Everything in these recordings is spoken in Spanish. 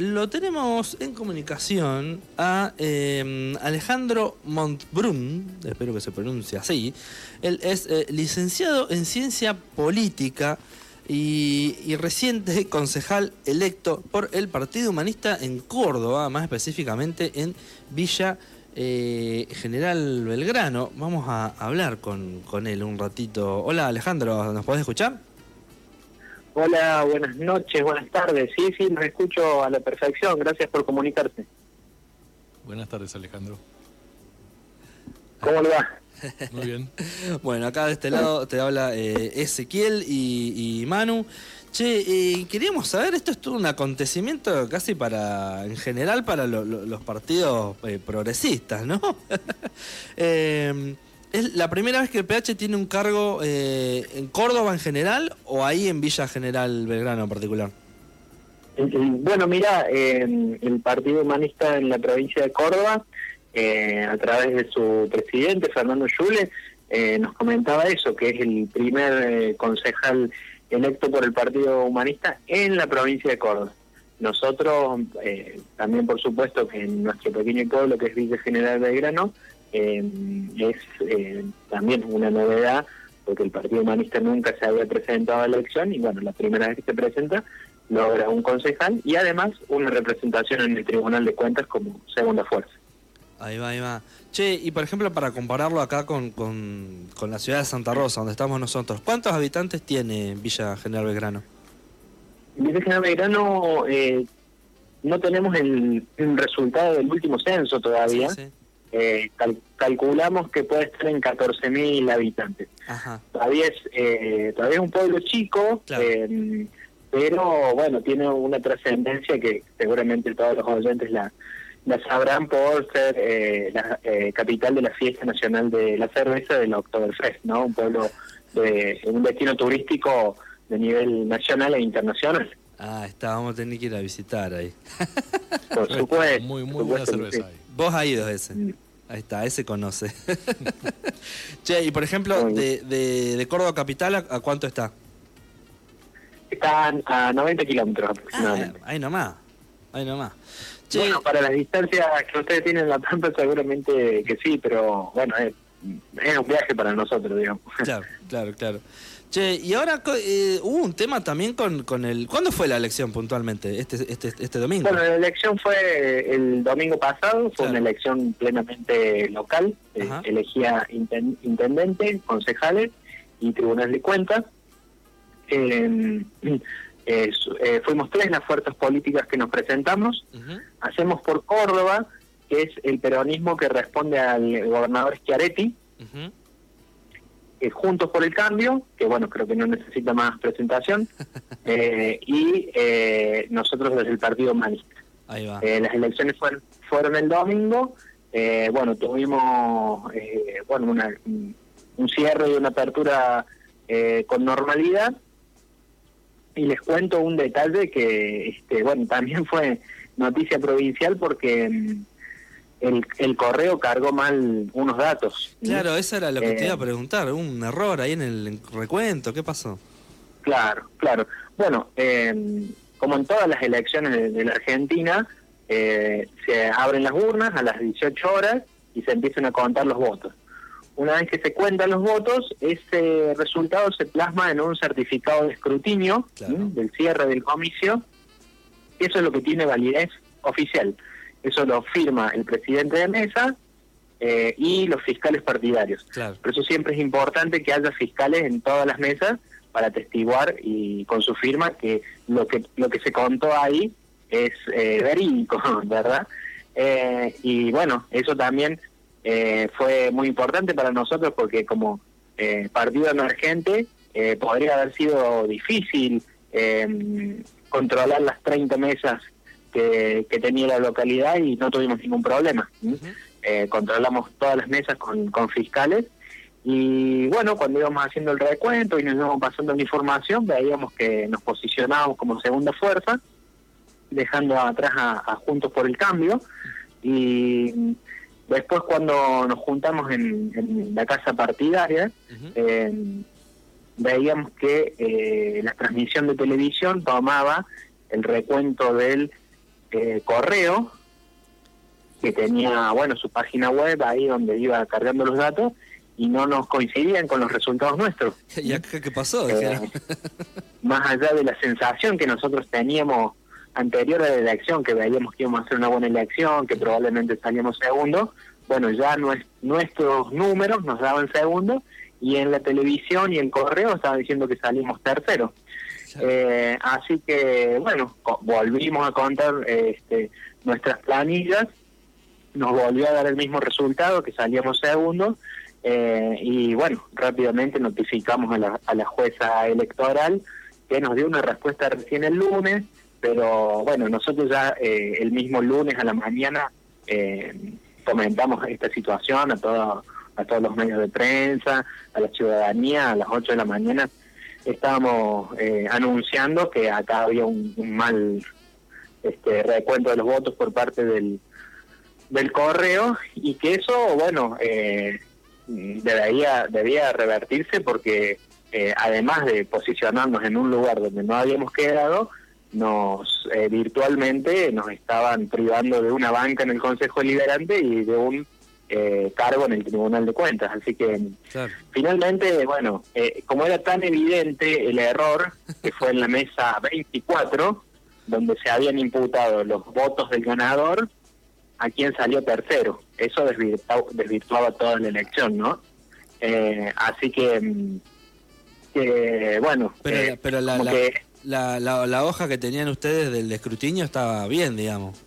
lo tenemos en comunicación a em, Alejandro Montbrun, espero que se pronuncie así. Él es eh, licenciado en ciencia política y, reciente concejal electo por el Partido Humanista en Córdoba, más específicamente en Villa eh, General Belgrano. Vamos a hablar con, con él un ratito. Hola Alejandro, ¿nos podés escuchar? Hola, buenas noches, buenas tardes. Sí, sí, me escucho a la perfección. Gracias por comunicarse. Buenas tardes, Alejandro. ¿Cómo le va? Muy bien. bueno, acá de este lado te habla eh, Ezequiel y, Manu. Che, eh, queríamos saber, esto es todo un acontecimiento casi para, en general, para los partidos eh, progresistas, ¿no? eh, ¿Es la primera vez que el PH tiene un cargo eh, en Córdoba en general o ahí en Villa General Belgrano en particular? Bueno, mira, el Partido Humanista en la provincia de Córdoba, eh, a través de su presidente, Fernando Yule, eh, nos comentaba eso, que es el primer concejal electo por el Partido Humanista en la provincia de Córdoba. Nosotros, también por supuesto que en nuestro pequeño pueblo, que es Villa General Belgrano, eh, es eh, también una novedad porque el Partido Humanista nunca se había presentado a la elección y bueno, la primera vez que se presenta logra un concejal y además una representación en el Tribunal de Cuentas como segunda fuerza. Ahí va, ahí va. Che, y por ejemplo, para compararlo acá con, con, la ciudad de Santa Rosa, donde estamos nosotros, ¿cuántos habitantes tiene Villa General Belgrano? Villa General Belgrano eh, no tenemos el, resultado del último censo todavía eh, calculamos que puede estar en 14.000 habitantes. Todavía es eh, todavía es un pueblo chico, eh, pero bueno, tiene una trascendencia que seguramente todos los oyentes la, la sabrán por ser eh, la capital de la fiesta nacional de la cerveza del Oktoberfest, ¿no? Un pueblo de un destino turístico de nivel nacional e internacional. Ah, está, vamos a tener que ir a visitar ahí. Por supuesto. Muy, muy buena cerveza ahí. Vos has ido ese. Ahí está, ese conoce. che, y por ejemplo, de, de, Córdoba Capital, ¿a, cuánto está? Está a 90 kilómetros aproximadamente. Ah, ahí nomás, ahí nomás. Bueno, para las distancias que ustedes tienen en La Pampa seguramente que sí, pero bueno, es, es un viaje para nosotros, digamos. Claro, claro, claro. Che, y ahora eh, hubo un tema también con, con el... ¿Cuándo fue la elección puntualmente? ¿Este, este, este domingo? Bueno, la elección fue el domingo pasado, fue una elección plenamente local, eh, elegía intendente, concejales y tribunales de cuentas. Em, eh, fuimos tres las fuerzas políticas que nos presentamos. Hacemos por Córdoba, que es el peronismo que responde al gobernador Schiaretti. Juntos por el Cambio, que bueno, creo que no necesita más presentación, eh, y eh, nosotros desde el Partido Humanista. Eh, las elecciones fueron, fueron el domingo, bueno, tuvimos bueno un cierre y una apertura con normalidad, y les cuento un detalle que, este, bueno, también fue noticia provincial porque mm, el, el correo cargó mal unos datos. Claro, eso era lo que te iba a eh, preguntar, un error ahí en el recuento, ¿qué pasó? Claro, claro. Bueno, eh, como en todas las elecciones de, la Argentina, eh, se abren las urnas a las 18 horas y se empiezan a contar los votos. Una vez que se cuentan los votos, ese resultado se plasma en un certificado de escrutinio del cierre del comicio. Eso es lo que tiene validez oficial. Eso lo firma el presidente de mesa eh, y los fiscales partidarios. Por eso siempre es importante que haya fiscales en todas las mesas para atestiguar y con su firma que lo que lo que se contó ahí es eh, verídico, ¿verdad? Eh, y bueno, eso también eh, fue muy importante para nosotros porque como partido emergente podría haber sido difícil controlar las 30 mesas que, tenía la localidad y no tuvimos ningún problema. Eh, controlamos todas las mesas con, con fiscales y bueno, cuando íbamos haciendo el recuento y nos íbamos pasando la información, veíamos que nos posicionábamos como segunda fuerza, dejando atrás a, Juntos por el Cambio. Y después cuando nos juntamos en, la casa partidaria, eh, veíamos que eh, la transmisión de televisión tomaba el recuento del eh, correo que tenía, bueno, su página web ahí donde iba cargando los datos y no nos coincidían con los resultados nuestros. ¿Y acá qué pasó? Eh, más allá de la sensación que nosotros teníamos anterior a la elección, que veíamos que íbamos a hacer una buena elección, que probablemente salíamos segundo, bueno, ya nuestros números nos daban segundo y en la televisión y en correo estaban diciendo que salimos tercero. Eh, así que, bueno, volvimos a contar este, nuestras planillas, nos volvió a dar el mismo resultado, que salíamos segundo, eh, y bueno, rápidamente notificamos a la, a la jueza electoral que nos dio una respuesta recién el lunes, pero bueno, nosotros ya eh, el mismo lunes a la mañana eh, comentamos esta situación a, todo, a todos los medios de prensa, a la ciudadanía, a las 8 de la mañana estábamos eh, anunciando que acá había un, mal este recuento de los votos por parte del, del correo y que eso, bueno, eh, debía, debía revertirse porque eh, además de posicionarnos en un lugar donde no habíamos quedado, nos eh, virtualmente nos estaban privando de una banca en el Consejo Liberante y de un eh, cargo en el Tribunal de Cuentas. Así que finalmente, bueno, eh, como era tan evidente el error que fue en la mesa 24, donde se habían imputado los votos del ganador, a quien salió tercero. Eso desvirtuaba, toda la elección, ¿no? así que, mm, que bueno, pero, pero la, la, la, hoja que tenían ustedes del escrutinio estaba bien, digamos.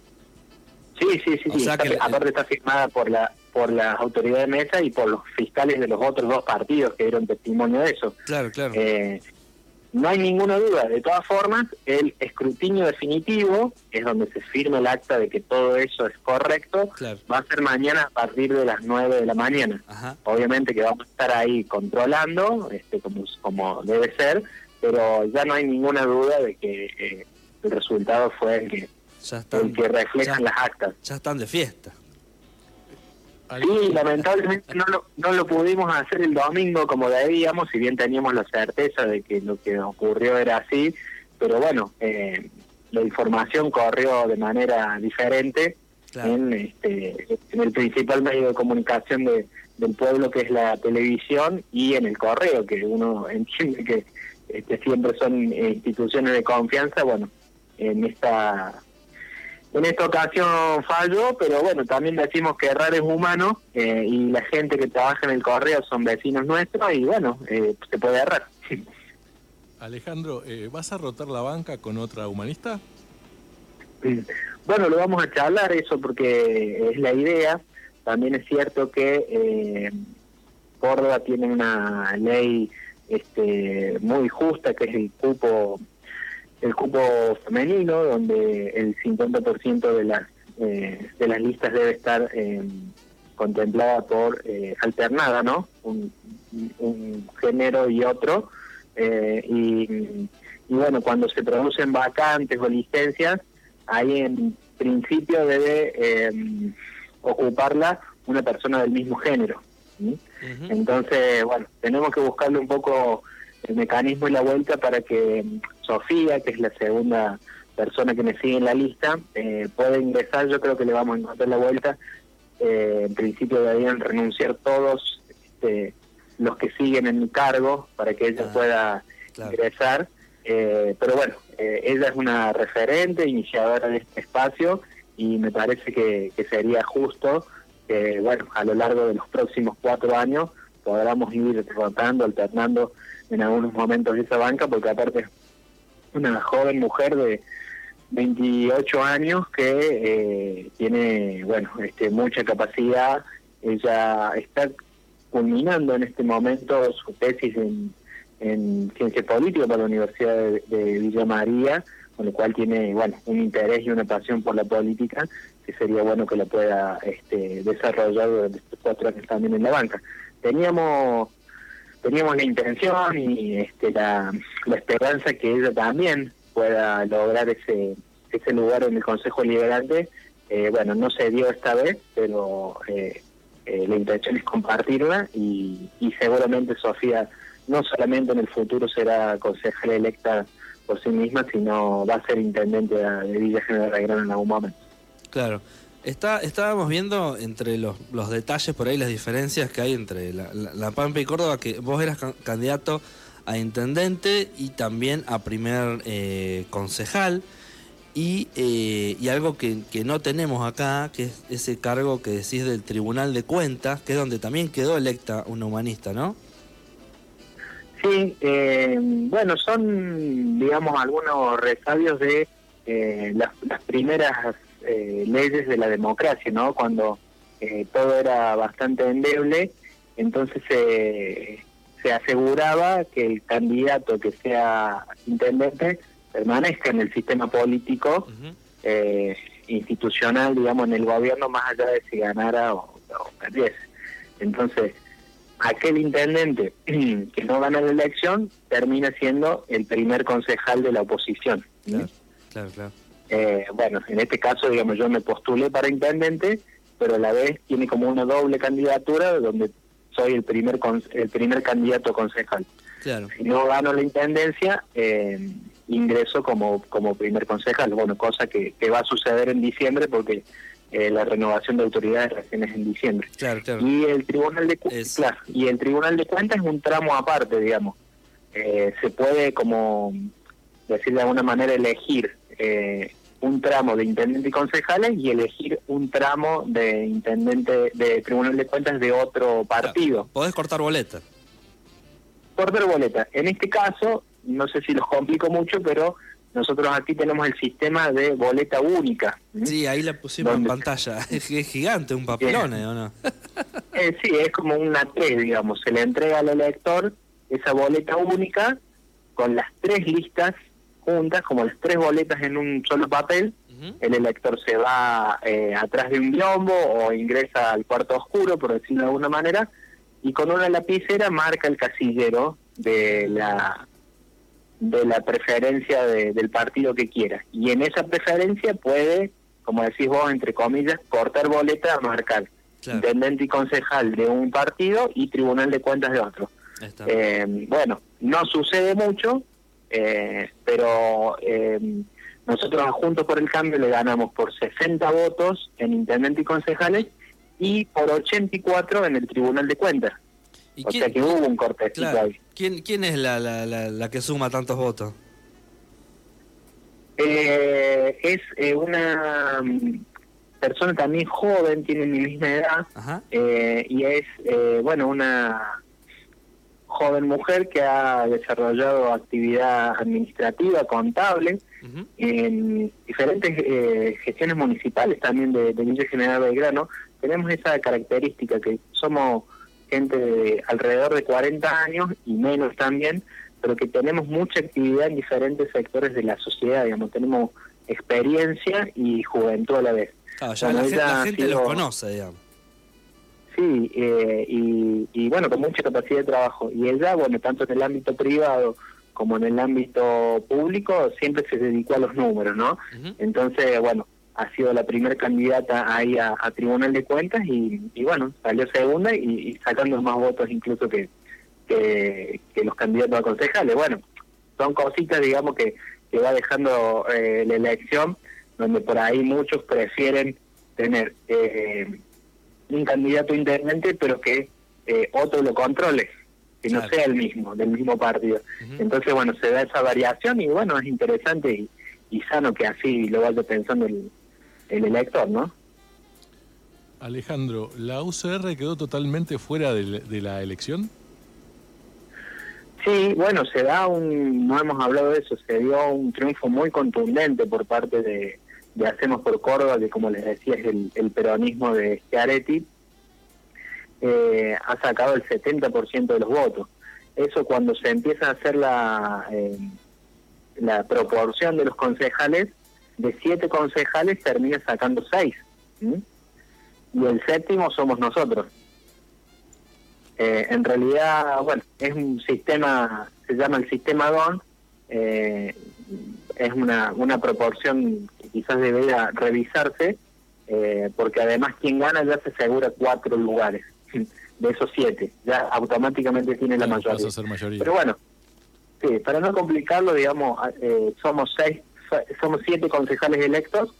Sí, sí, sí, sí. aparte está firmada por la por la autoridad de mesa y por los fiscales de los otros dos partidos que dieron testimonio de eso. Claro, claro. Eh, no hay ninguna duda. De todas formas, el escrutinio definitivo, es donde se firma el acta de que todo eso es correcto, va a ser mañana a partir de las 9 de la mañana. Obviamente que vamos a estar ahí controlando, este, como, como debe ser, pero ya no hay ninguna duda de que eh, el resultado fue el que, el que reflejan las actas. Ya están de fiesta. Sí, lamentablemente no lo, no lo pudimos hacer el domingo como debíamos, si bien teníamos la certeza de que lo que ocurrió era así, pero bueno, eh, la información corrió de manera diferente en, este, en el principal medio de comunicación de, del pueblo que es la televisión y en el correo, que uno entiende que este, siempre son eh, instituciones de confianza, bueno, en esta en esta ocasión falló, pero bueno, también decimos que errar es humano eh, y la gente que trabaja en el correo son vecinos nuestros y bueno, eh, se puede errar. Alejandro, ¿vas a rotar la banca con otra humanista? Bueno, lo vamos a charlar eso porque es la idea. También es cierto que Córdoba tiene una ley este, muy justa, que es el cupo el cupo femenino, donde el 50% de las eh, de las listas debe estar eh, contemplada por eh, alternada, ¿no? Un, género y otro. Eh, y, y, bueno, cuando se producen vacantes o licencias, ahí en principio debe ocuparla una persona del mismo género. Entonces, bueno, tenemos que buscarle un poco el mecanismo y la vuelta para que mm, Sofía, que es la segunda persona que me sigue en la lista, eh, pueda ingresar. Yo creo que le vamos a encontrar la vuelta. Eh, en principio deberían renunciar todos este, los que siguen en mi cargo para que ella pueda ingresar. Eh, pero bueno, ella es una referente, iniciadora de este espacio y me parece que, que sería justo bueno, a lo largo de los próximos cuatro años podamos ir rotando, alternando en algunos momentos esa banca, porque aparte una joven mujer de 28 años que eh, tiene, bueno, este, mucha capacidad, ella está culminando en este momento su tesis en, en ciencia política para la Universidad de, Villa María, con lo cual tiene, bueno, un interés y una pasión por la política, que sería bueno que la pueda este, desarrollar durante estos cuatro años también en la banca. Teníamos teníamos la intención y este, la, la esperanza que ella también pueda lograr ese ese lugar en el Consejo Liberante. Eh, bueno, no se dio esta vez, pero eh, eh, la intención es compartirla y, y seguramente Sofía no solamente en el futuro será consejera electa por sí misma, sino va a ser intendente de Villa General Belgrano en algún momento. Claro. Está, estábamos viendo entre los, los detalles por ahí, las diferencias que hay entre la, la, Pampa y Córdoba, que vos eras candidato a intendente y también a primer eh, concejal. Y, eh, y algo que, que, no tenemos acá, que es ese cargo que decís del Tribunal de Cuentas, que es donde también quedó electa una humanista, ¿no? Sí, eh, bueno, son, digamos, algunos resabios de las, las, primeras eh, leyes de la democracia, ¿no? Cuando eh, todo era bastante endeble, entonces se aseguraba que el candidato que sea intendente permanezca en el sistema político eh, institucional, digamos, en el gobierno, más allá de si ganara o, perdiese. Entonces, aquel intendente que no gana la elección termina siendo el primer concejal de la oposición. claro, claro. Eh, bueno, en este caso, digamos, yo me postulé para intendente, pero a la vez tiene como una doble candidatura donde soy el primer el primer candidato concejal. Claro. Si no gano la intendencia, eh, ingreso como como primer concejal. Bueno, cosa que, va a suceder en diciembre porque eh, la renovación de autoridades recién es en diciembre. Claro, claro. Y el tribunal de claro, y el tribunal de cuentas es un tramo aparte, digamos. se puede como decir de alguna manera elegir eh, un tramo de intendente y concejales y elegir un tramo de intendente de tribunal de cuentas de otro partido. Podés cortar boleta. Cortar boleta. En este caso, no sé si los complico mucho, pero nosotros aquí tenemos el sistema de boleta única. Sí, ahí la pusimos en pantalla. Es, gigante, un papelón, ¿o no? eh, sí, es como una T, digamos. Se le entrega al elector esa boleta única con las tres listas juntas, como las tres boletas en un solo papel, el elector se va eh, atrás de un biombo o ingresa al cuarto oscuro, por decirlo de alguna manera, y con una lapicera marca el casillero de la de la preferencia del partido que quiera. Y en esa preferencia puede, como decís vos, entre comillas, cortar boleta a marcar intendente y concejal de un partido y tribunal de cuentas de otro. Eh, bueno, no sucede mucho, eh, pero eh, nosotros Juntos por el Cambio le ganamos por 60 votos en intendente y concejales y por 84 en el Tribunal de Cuentas. o sea que hubo un cortecito ahí. ¿Quién, ¿Quién es la, la, la, que suma tantos votos? Eh, es eh, una mm, persona también joven, tiene mi misma edad, eh, y es, bueno, una joven mujer que ha desarrollado actividad administrativa, contable, en diferentes eh, gestiones municipales también de, de Villa General Belgrano. Tenemos esa característica que somos gente de alrededor de 40 años y menos también, pero que tenemos mucha actividad en diferentes sectores de la sociedad, digamos, tenemos experiencia y juventud a la vez. ya la, gente, los conoce, digamos. Sí, eh, y, bueno, con mucha capacidad de trabajo. Y ella, bueno, tanto en el ámbito privado como en el ámbito público, siempre se dedicó a los números, ¿no? Entonces, bueno, ha sido la primera candidata ahí a, Tribunal de Cuentas y, bueno, salió segunda y, sacando más votos incluso que, que, los candidatos a concejales. Bueno, son cositas, digamos, que, que va dejando eh, la elección, donde por ahí muchos prefieren tener... Eh, un candidato intendente, pero que eh, otro lo controle, que no sea el mismo, del mismo partido. Entonces, bueno, se da esa variación y bueno, es interesante y, sano que así lo vaya pensando el, el elector, ¿no? Alejandro, ¿la UCR quedó totalmente fuera de, la elección? Sí, bueno, se da un, no hemos hablado de eso, se dio un triunfo muy contundente por parte de, de Hacemos por Córdoba, que como les decía es el, peronismo de Schiaretti, eh, ha sacado el 70% de los votos. Eso cuando se empieza a hacer la, eh, la proporción de los concejales, de siete concejales termina sacando seis. Y el séptimo somos nosotros. Eh, en realidad, bueno, es un sistema, se llama el sistema DON, eh, es una, una proporción que quizás debería revisarse, eh, porque además quien gana ya se asegura cuatro lugares de esos siete, ya automáticamente tiene la mayoría. mayoría. Pero bueno, Sí, para no complicarlo, digamos, eh, somos seis, somos siete concejales electos,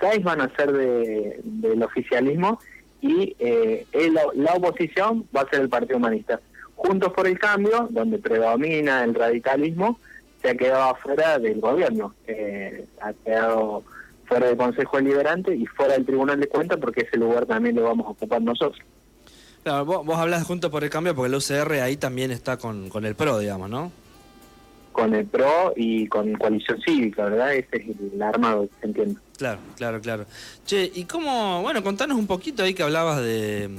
seis van a ser de, del oficialismo y eh, la, oposición va a ser el Partido Humanista. Juntos por el Cambio, donde predomina el radicalismo, se ha quedado afuera del gobierno, eh, ha quedado fuera del Consejo Deliberante y fuera del Tribunal de Cuentas porque ese lugar también lo vamos a ocupar nosotros. Claro, vos, vos hablas Juntos por el Cambio porque el UCR ahí también está con, con el PRO, digamos, ¿no? con el PRO y con Coalición Cívica, ¿verdad? Ese es el armado, se entiende. Claro, claro, claro. Che, y cómo, bueno, contanos un poquito ahí que hablabas de...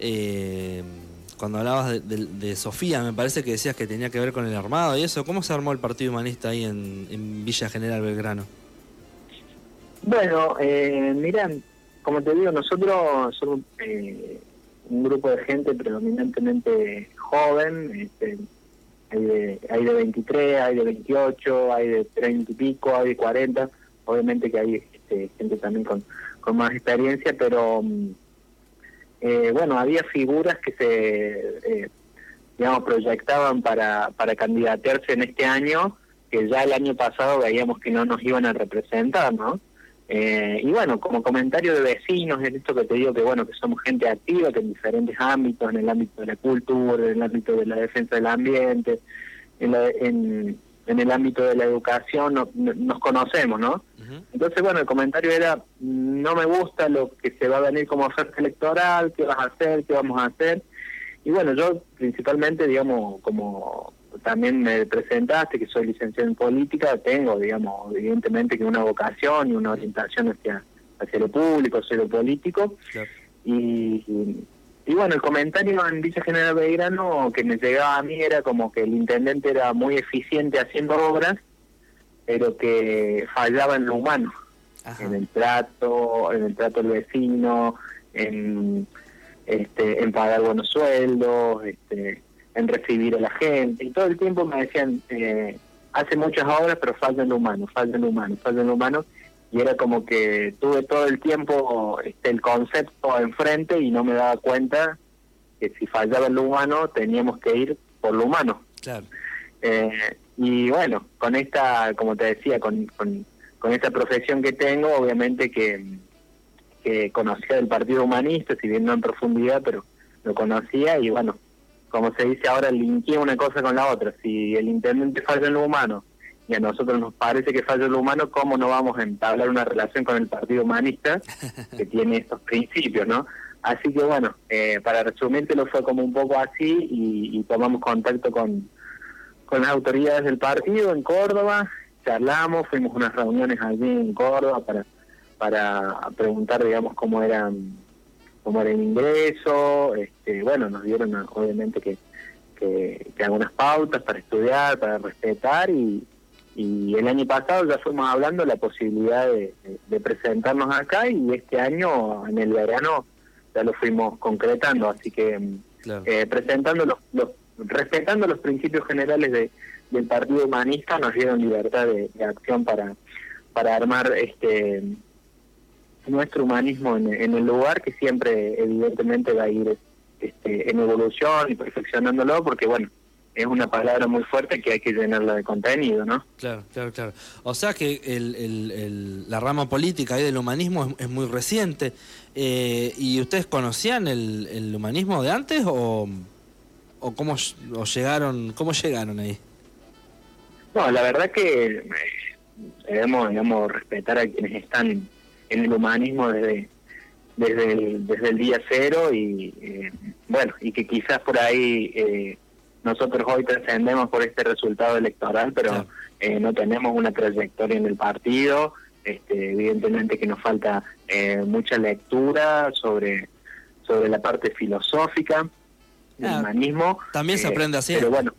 Eh, cuando hablabas de, Sofía, me parece que decías que tenía que ver con el armado y eso. ¿Cómo se armó el Partido Humanista ahí en, Villa General Belgrano? Bueno, eh, miran, como te digo, nosotros somos eh, un grupo de gente predominantemente joven, este, hay de, hay de 23, hay de 28, hay de 30 y pico, hay de 40, obviamente que hay este, gente también con, con más experiencia, pero mm, eh, bueno, había figuras que se, eh, digamos, proyectaban para, para candidatearse en este año, que ya el año pasado veíamos que no nos iban a representar, ¿no? Eh, y bueno, como comentario de vecinos, es esto que te digo que bueno, que somos gente activa, que en diferentes ámbitos, en el ámbito de la cultura, en el ámbito de la defensa del ambiente, en, en, el ámbito de la educación, nos conocemos, ¿no? Entonces, bueno, el comentario era, no me gusta lo que se va a venir como oferta electoral, qué vas a hacer, qué vamos a hacer. Y bueno, yo principalmente, digamos, como también me presentaste que soy licenciado en política, tengo, digamos, evidentemente que una vocación y una orientación hacia, hacia lo público, hacia lo político. Y, y, bueno, el comentario en Villa General Belgrano que me llegaba a mí era como que el intendente era muy eficiente haciendo obras, pero que fallaba en lo humano, en el trato, en el trato del vecino, en este, en pagar buenos sueldos, este, en recibir a la gente. Y todo el tiempo me decían, eh, hace muchas obras, pero falta lo humano, falta lo humano, falta lo humano. Y era como que tuve todo el tiempo este, el concepto enfrente y no me daba cuenta que si fallaba lo humano teníamos que ir por lo humano. Claro. Eh, y bueno, con esta, como te decía, con, con, con esta profesión que tengo, obviamente que, que conocía del Partido Humanista, si bien no en profundidad, pero lo conocía y bueno, como se dice ahora, linkeé una cosa con la otra. Si el intendente falla en lo humano y a nosotros nos parece que falla lo humano, ¿cómo no vamos a entablar una relación con el Partido Humanista que tiene estos principios, no? Así que bueno, eh, para lo fue como un poco así y, tomamos contacto con, con las autoridades del partido en Córdoba, charlamos, fuimos a unas reuniones allí en Córdoba para, para preguntar, digamos, cómo eran cómo era el ingreso, este, bueno, nos dieron obviamente que, que, algunas pautas para estudiar, para respetar y, y el año pasado ya fuimos hablando de la posibilidad de, presentarnos acá y este año en el verano ya lo fuimos concretando, así que eh, presentando los, respetando los principios generales de, del Partido Humanista nos dieron libertad de, de acción para para armar este nuestro humanismo en, el lugar que siempre evidentemente va a ir este, en evolución y perfeccionándolo porque bueno es una palabra muy fuerte que hay que llenarla de contenido, ¿no? Claro, claro, claro. O sea que el, la rama política ahí del humanismo es, muy reciente. Eh, ¿Y ustedes conocían el, humanismo de antes o, o cómo llegaron cómo llegaron ahí? No, la verdad que eh, debemos, digamos, respetar a quienes están en el humanismo desde desde el, desde el día cero y eh, bueno y que quizás por ahí eh, nosotros hoy trascendemos por este resultado electoral pero eh, no tenemos una trayectoria en el partido. Este, evidentemente que nos falta mucha lectura sobre sobre la parte filosófica del ah, humanismo también se aprende así. pero bueno.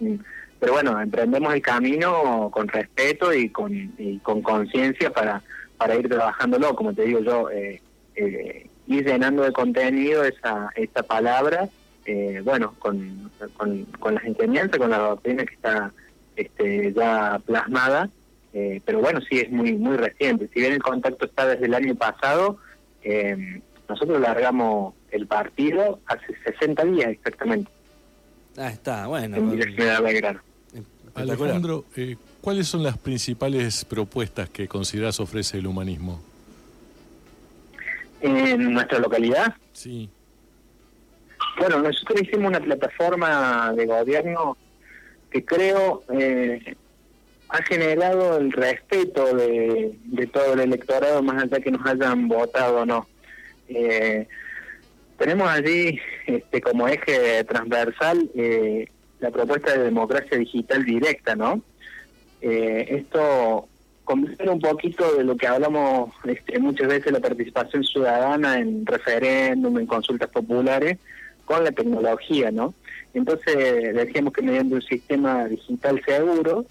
Mm, pero bueno emprendemos el camino con respeto y con y con conciencia para para ir trabajándolo, como te digo yo, eh, eh, ir llenando de contenido esa, esa palabra, eh, bueno, con, con, las enseñanzas, con la doctrina que está este, ya plasmada, pero bueno, sí es muy muy reciente. Si bien el contacto está desde el año pasado, nosotros largamos el partido hace 60 días exactamente. Ah, está, bueno. en General Belgrano. Alejandro, eh, ¿cuáles son las principales propuestas que consideras ofrece el humanismo? En nuestra localidad, Sí, Bueno, nosotros hicimos una plataforma de gobierno que creo eh, ha generado el respeto de, de todo el electorado, más allá que nos hayan votado o no. Eh, tenemos allí este, como eje transversal eh, la propuesta de democracia digital directa, ¿no? Eh, esto convierte un poquito de lo que hablamos este, muchas veces, la participación ciudadana en referéndum, en consultas populares, con la tecnología, ¿no? Entonces decíamos que mediante un sistema digital seguro,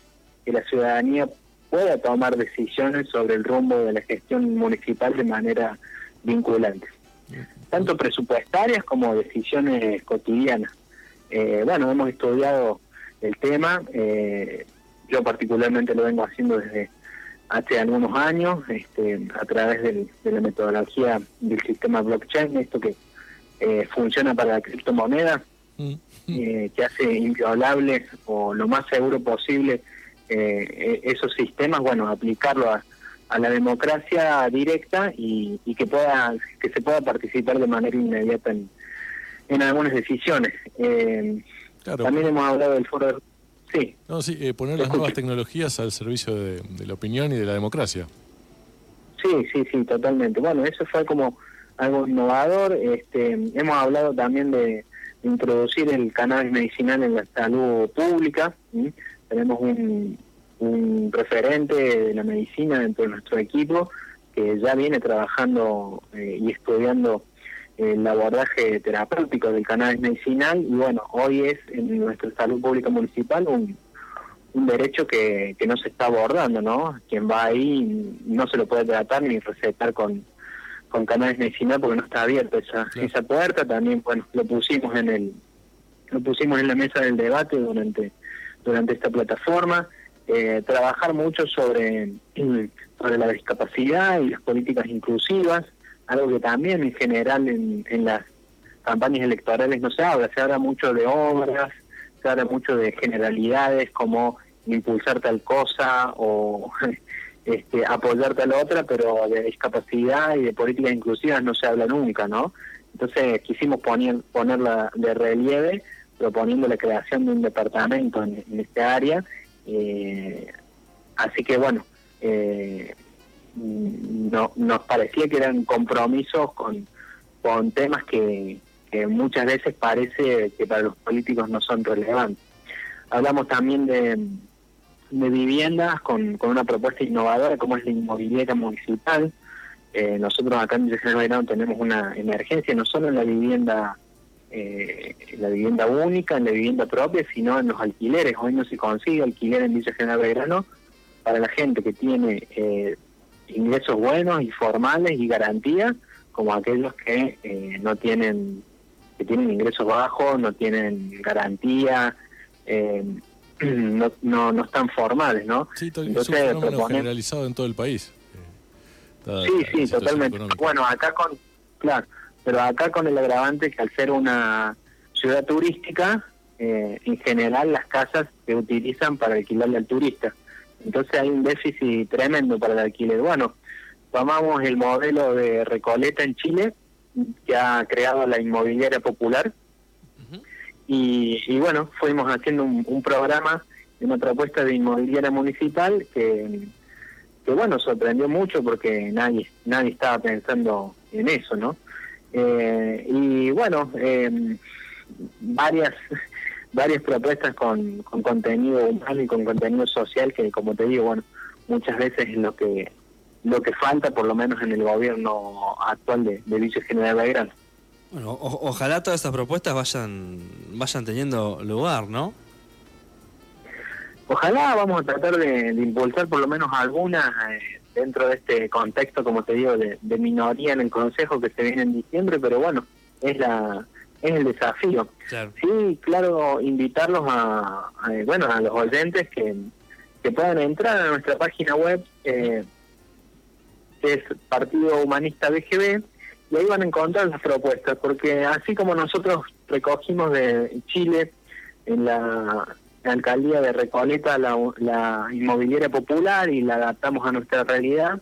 que la ciudadanía pueda tomar decisiones sobre el rumbo de la gestión municipal de manera vinculante, tanto presupuestarias como decisiones cotidianas. Eh, bueno, hemos estudiado el tema, eh, yo particularmente lo vengo haciendo desde hace algunos años, este, a través del- de la metodología del sistema blockchain, esto que eh, funciona para la criptomoneda, Mm, eh, que hace inviolable o lo más seguro posible eh, e- esos sistemas, bueno, aplicarlo a, a la democracia directa y, y que pueda que se pueda participar de manera inmediata en, en algunas decisiones. Eh, claro. También hemos hablado del foro de... Sí, No, sí, eh, poner las nuevas tecnologías al servicio de, de la opinión y de la democracia. Sí, sí, sí, totalmente. Bueno, eso fue como algo innovador. Este, hemos hablado también de introducir el cannabis medicinal en la salud pública. Tenemos un, referente de la medicina dentro de nuestro equipo que ya viene trabajando eh, y estudiando el abordaje terapéutico del cannabis medicinal y bueno, hoy es en nuestra salud pública municipal un, un derecho que, que no se está abordando, ¿no? Quien va ahí no se lo puede tratar ni recetar con, con cannabis medicinal porque no está abierta esa, Claro. esa puerta. También, bueno, lo pusimos en el lo pusimos en la mesa del debate durante durante esta plataforma. Eh, trabajar mucho sobre, sobre la discapacidad y las políticas inclusivas, algo que también en general en, en las campañas electorales no se habla, se habla mucho de obras, se habla mucho de generalidades como impulsar tal cosa o este, apoyar tal otra, pero de discapacidad y de políticas inclusivas no se habla nunca, ¿no? Entonces quisimos poner, ponerla de relieve proponiendo la creación de un departamento en, en esta área. eh, así que bueno, eh, no, nos parecía que eran compromisos con, con temas que, que muchas veces parece que para los políticos no son relevantes. Hablamos también de, de viviendas con, con una propuesta innovadora como es la inmobiliaria municipal. Eh, nosotros acá en Villa General Belgrano tenemos una emergencia no solo en la vivienda eh, la vivienda única, en la vivienda propia, sino en los alquileres. Hoy no se consigue alquiler en Villa General Belgrano para la gente que tiene eh, ingresos buenos y formales y garantías, como aquellos que eh, no tienen que tienen ingresos bajos, no tienen garantía, eh, no, no, no están formales, ¿no? Sí, to- es un Entonces, fenómeno proponer- generalizado en todo el país. eh, Sí, sí, totalmente. económica. Bueno, acá con, claro, pero acá con el agravante que al ser una ciudad turística, eh, en general las casas se utilizan para alquilarle al turista. Entonces hay un déficit tremendo para el alquiler. Bueno, tomamos el modelo de Recoleta en Chile, que ha creado la inmobiliaria popular. Y, y bueno, fuimos haciendo un, un programa, una propuesta de inmobiliaria municipal que, que bueno, sorprendió mucho porque nadie nadie estaba pensando en eso, ¿no? Eh, y bueno, eh, varias varias propuestas con, con contenido humano y con contenido social que, como te digo, bueno, muchas veces es lo que lo que falta, por lo menos en el gobierno actual de, de Villa General Belgrano. Bueno, o- ojalá todas estas propuestas vayan, vayan teniendo lugar, ¿no? Ojalá vamos a tratar de, de impulsar por lo menos algunas eh, dentro de este contexto, como te digo, de, de minoría en el Consejo que se viene en diciembre, pero bueno, es la es el desafío. Claro. Sí, claro, invitarlos a, a, bueno a los oyentes que, que puedan entrar a nuestra página web, eh, que es Partido Humanista BGB, y ahí van a encontrar las propuestas, porque así como nosotros recogimos de Chile en la alcaldía de Recoleta la, la inmobiliaria popular y la adaptamos a nuestra realidad.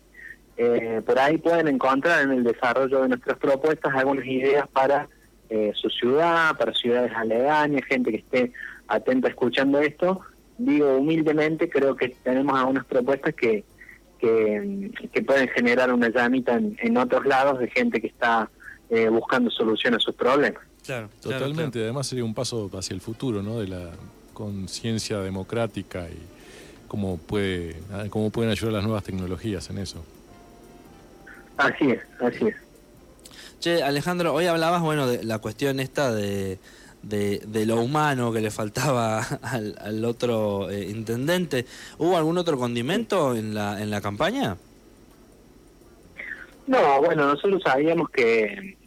Eh, por ahí pueden encontrar en el desarrollo de nuestras propuestas algunas ideas para eh, su ciudad, para ciudades aledañas, gente que esté atenta escuchando esto. Digo humildemente, creo que tenemos algunas propuestas que, que, pueden generar una llamita en, otros lados de gente que está eh, buscando soluciones a sus problemas. Claro, totalmente. Además sería un paso hacia el futuro, ¿no? De la conciencia democrática y cómo puede cómo pueden ayudar las nuevas tecnologías en eso. Así es, así es. Che, Alejandro, hoy hablabas, bueno, de la cuestión esta de, de, lo humano que le faltaba al, otro eh, intendente. ¿Hubo algún otro condimento en la, en la campaña? No, bueno, nosotros sabíamos que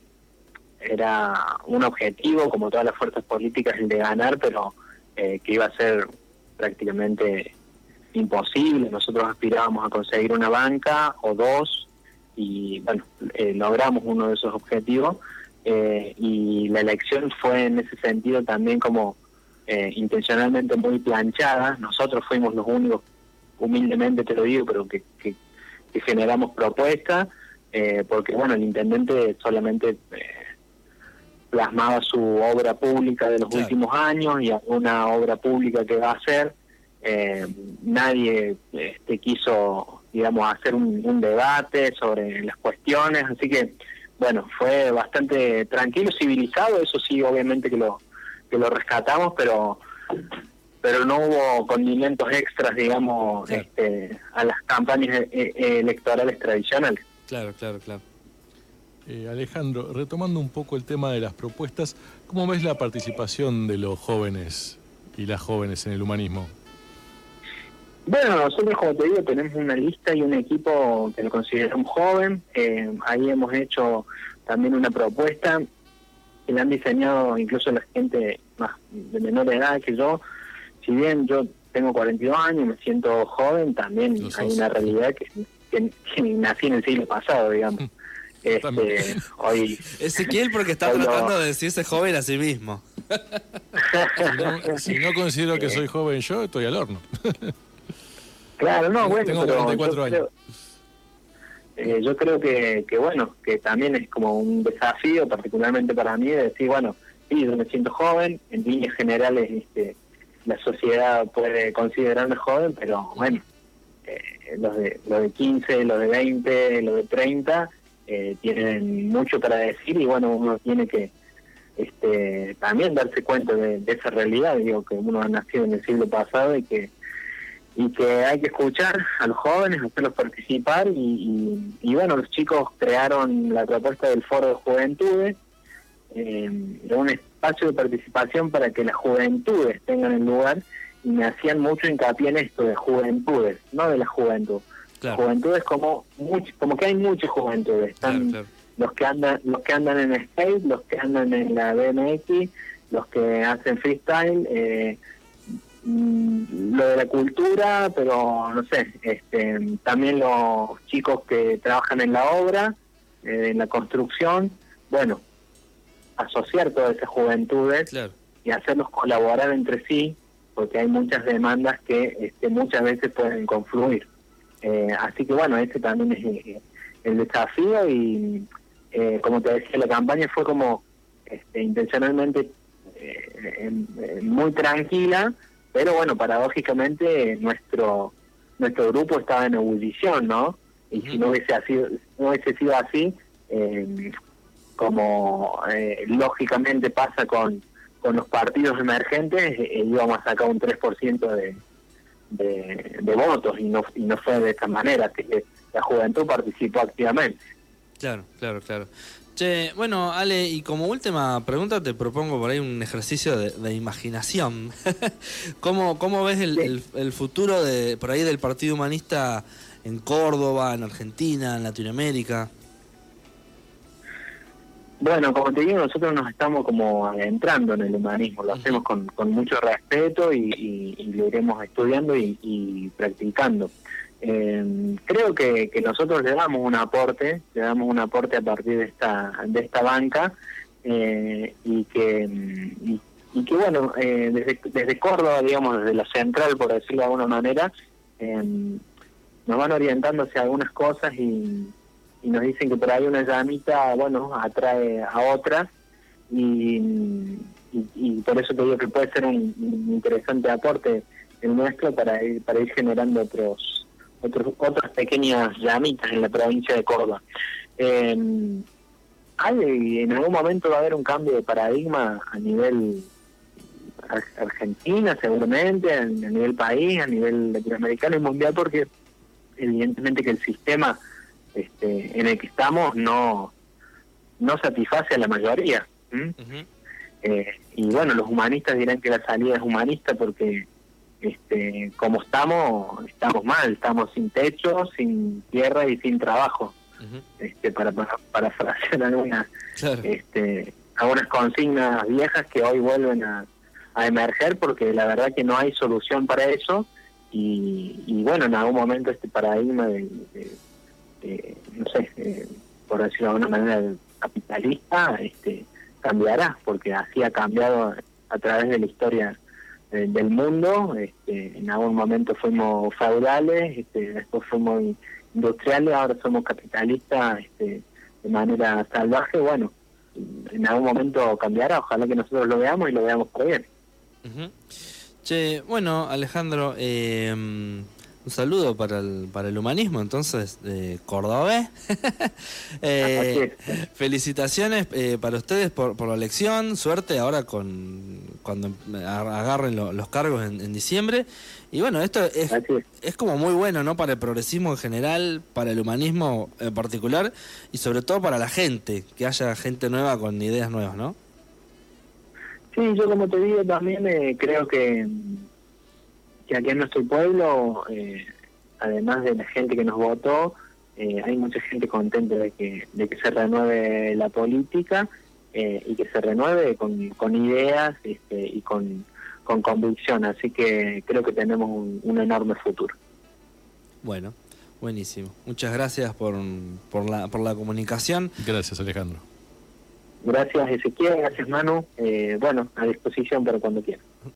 era un objetivo, como todas las fuerzas políticas, el de ganar, pero eh, que iba a ser prácticamente imposible. Nosotros aspirábamos a conseguir una banca o dos y bueno, eh, logramos uno de esos objetivos eh, y la elección fue en ese sentido también como eh, intencionalmente muy planchada. Nosotros fuimos los únicos, humildemente te lo digo, pero que, que, generamos propuestas, porque bueno, el intendente solamente plasmaba su obra pública de los últimos años y alguna obra pública que va a hacer. nadie este, quiso digamos, hacer un, debate sobre las cuestiones, así que, bueno, fue bastante tranquilo, civilizado, eso sí, obviamente que lo, que lo rescatamos, pero pero no hubo condimentos extras, digamos, este, a las campañas e, e, electorales tradicionales. Claro, claro, claro. Eh, Alejandro, retomando un poco el tema de las propuestas, ¿cómo ves la participación de los jóvenes y las jóvenes en el humanismo? Bueno, nosotros, como te digo, tenemos una lista y un equipo que lo consideramos joven. Eh, ahí hemos hecho también una propuesta que la han diseñado incluso la gente más de menor edad que yo. Si bien yo tengo 42 años, me siento joven, también hay una realidad que, que, nací en el siglo pasado, digamos. Este, hoy, Ezequiel porque está tratando de decirse joven a sí mismo. si no considero que soy joven yo, estoy al horno. Claro, no, bueno, Tengo pero 44 yo años. Creo, eh, yo creo que, que, bueno, que también es como un desafío, particularmente para mí, de decir, bueno, sí, yo me siento joven, en líneas generales este, la sociedad puede considerarme joven, pero bueno, eh, los, de, los de 15, los de 20, los de 30 eh, tienen mucho para decir y bueno, uno tiene que este, también darse cuenta de, de esa realidad, digo, que uno ha nacido en el siglo pasado y que y que hay que escuchar a los jóvenes, hacerlos participar y, y, bueno, los chicos crearon la propuesta del Foro de Juventudes, eh, un espacio de participación para que las juventudes tengan el lugar y me hacían mucho hincapié en esto de juventudes, no de la juventud. Juventudes como como que hay muchas juventudes, están los que andan los que andan en skate, los que andan en la BMX, los que hacen freestyle, eh, lo de la cultura, pero no sé, este, también los chicos que trabajan en la obra, eh, en la construcción, bueno, asociar todas esas juventudes y hacerlos colaborar entre sí, porque hay muchas demandas que este, muchas veces pueden confluir. Eh, así que bueno, ese también es eh, el desafío y como te decía, la campaña fue como este, intencionalmente muy tranquila, pero bueno, paradójicamente nuestro nuestro grupo estaba en ebullición, ¿no? Y si no hubiese sido, no hubiese sido así, eh, como eh, lógicamente pasa con, con los partidos emergentes, eh, íbamos a sacar un 3% de, de, de votos y no, y no fue de esta manera, que la juventud participó activamente. Claro, claro, claro. Che, bueno, Ale, y como última pregunta te propongo por ahí un ejercicio de, imaginación. ¿Cómo, ¿Cómo ves el, el, futuro de por ahí del Partido Humanista en Córdoba, en Argentina, en Latinoamérica? Bueno, como te digo, nosotros nos estamos como adentrando en el humanismo, lo hacemos con, con mucho respeto y, lo iremos estudiando y practicando. Eh, creo que, que, nosotros le damos un aporte, le damos un aporte a partir de esta, de esta banca eh, y que y que bueno, eh, desde, desde Córdoba, digamos, desde la central, por decirlo de alguna manera, em, nos van orientando hacia algunas cosas y, y, nos dicen que por ahí una llamita, bueno, atrae a otras y, y, por eso te digo que puede ser un, interesante aporte el nuestro para ir, para ir generando otros, otros otras pequeñas llamitas en la provincia de Córdoba. Eh, hay, en algún momento va a haber un cambio de paradigma a nivel Argentina, seguramente, a, nivel país, a nivel latinoamericano y mundial, porque evidentemente que el sistema este, en el que estamos no, no satisface a la mayoría. Eh, y bueno, los humanistas dirán que la salida es humanista porque este, como estamos, estamos mal, estamos sin techo, sin tierra y sin trabajo. este, para, para, para algunas, este, algunas consignas viejas que hoy vuelven a, a emerger porque la verdad que no hay solución para eso. Y, y bueno, en algún momento este paradigma de, no sé, por decirlo de alguna manera, capitalista, este cambiará, porque así ha cambiado a través de la historia eh, del mundo. Este, en algún momento fuimos feudales, este, después fuimos industriales, ahora somos capitalistas este, de manera salvaje. Bueno, en algún momento cambiará, ojalá que nosotros lo veamos y lo veamos por bien. Che, bueno, Alejandro, eh, un saludo para el, para el humanismo, entonces, eh, Córdoba. eh, felicitaciones eh, para ustedes por, por la elección, suerte ahora con cuando agarren los cargos en, diciembre. Y bueno, esto es, es como muy bueno, ¿no? Para el progresismo en general, para el humanismo en particular, y sobre todo para la gente, que haya gente nueva con ideas nuevas, ¿no? Sí, yo como te digo también eh, creo que que aquí en nuestro pueblo, eh, además de la gente que nos votó, eh, hay mucha gente contenta de que, de que se renueve la política eh, y que se renueve con, con ideas este, y con, con convicción. Así que creo que tenemos un, enorme futuro. Bueno, buenísimo. Muchas gracias por, por, la, por la comunicación. Gracias, Alejandro. Gracias, Ezequiel. Gracias, Manu. bueno, a disposición para cuando quieran.